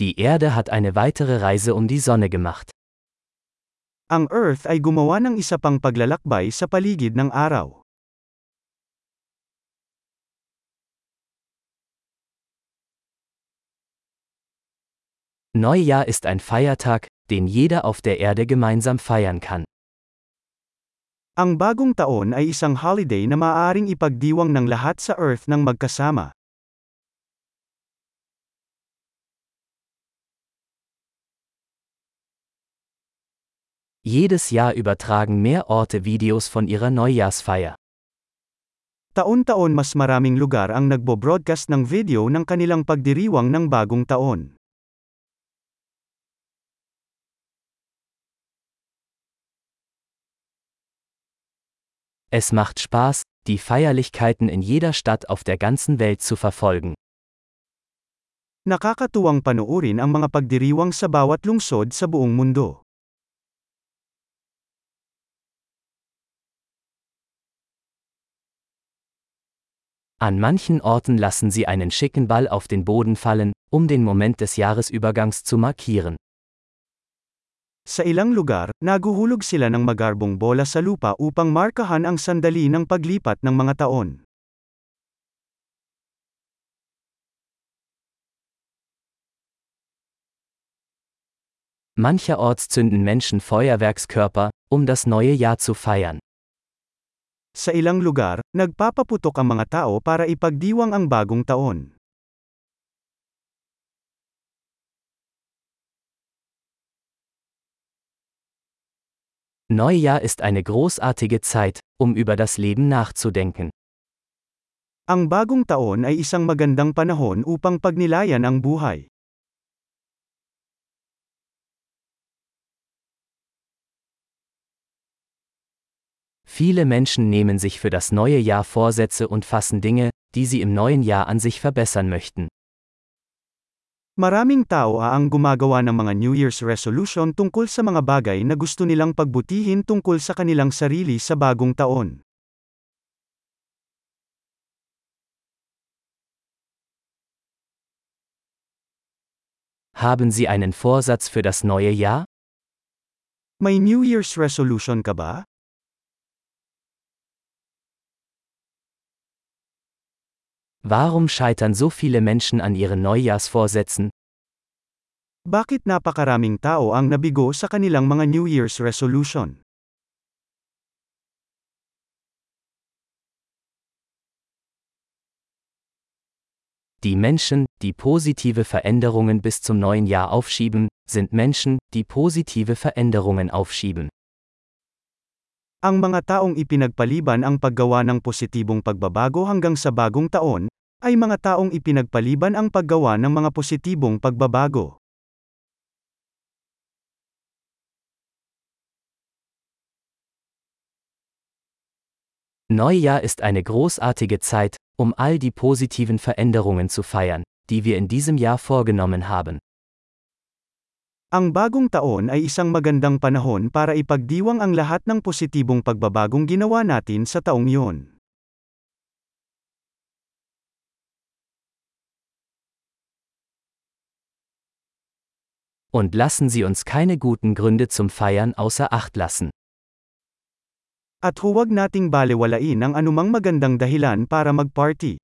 Die Erde hat eine weitere Reise um die Sonne gemacht. Ang Earth ay gumawa ng isa pang paglalakbay sa paligid ng araw. Neujahr ist ein Feiertag, den jeder auf der Erde gemeinsam feiern kann. Ang bagong taon ay isang holiday na maaaring ipagdiwang ng lahat sa Earth ng magkasama. Jedes Jahr übertragen mehr Orte Videos von ihrer Neujahrsfeier. Taon-taon mas maraming lugar ang nagbo-broadcast ng video ng kanilang pagdiriwang ng bagong taon. Es macht Spaß, die Feierlichkeiten in jeder Stadt auf der ganzen Welt zu verfolgen. Nakakatuwang panoorin ang mga pagdiriwang sa bawat lungsod sa buong mundo. An manchen Orten lassen sie einen schicken Ball auf den Boden fallen, um den Moment des Jahresübergangs zu markieren. Sa ilang lugar, naguhulog sila ng magarbong bola sa lupa upang markahan ang sandali ng paglipat ng mga taon. Mancherorts zünden Menschen Feuerwerkskörper, um das neue Jahr zu feiern. Sa ilang lugar, nagpapaputok ang mga tao para ipagdiwang ang bagong taon. Neujahr ist eine großartige Zeit, um über das Leben nachzudenken. Ang bagong taon ay isang magandang panahon upang pagnilayan ang buhay. Viele Menschen nehmen sich für das neue Jahr Vorsätze und fassen Dinge, die sie im neuen Jahr an sich verbessern möchten. Maraming tao ang gumagawa ng mga New Year's resolution tungkol sa mga bagay na gusto nilang pagbutihin tungkol sa kanilang sarili sa bagong taon. Haben Sie einen Vorsatz für das neue Jahr? May New Year's resolution ka ba? Warum scheitern so viele Menschen an ihren Neujahrsvorsätzen? Bakit napakaraming tao ang nabigo sa kanilang mga New Year's resolution? Die Menschen, die positive Veränderungen bis zum neuen Jahr aufschieben, sind Menschen, die positive Veränderungen aufschieben. Ang mga taong ipinagpaliban ang paggawa ng positibong pagbabago hanggang sa bagong taon, ay mga taong ipinagpaliban ang paggawa ng mga positibong pagbabago. Neujahr ist eine großartige Zeit, um all die positiven Veränderungen zu feiern, die wir in diesem Jahr vorgenommen haben. Ang bagong taon ay isang magandang panahon para ipagdiwang ang lahat ng positibong pagbabagong ginawa natin sa taong iyon. Und lassen Sie uns keine guten Gründe zum Feiern außer Acht lassen. At huwag nating balewalain ang anumang magandang dahilan para magparty.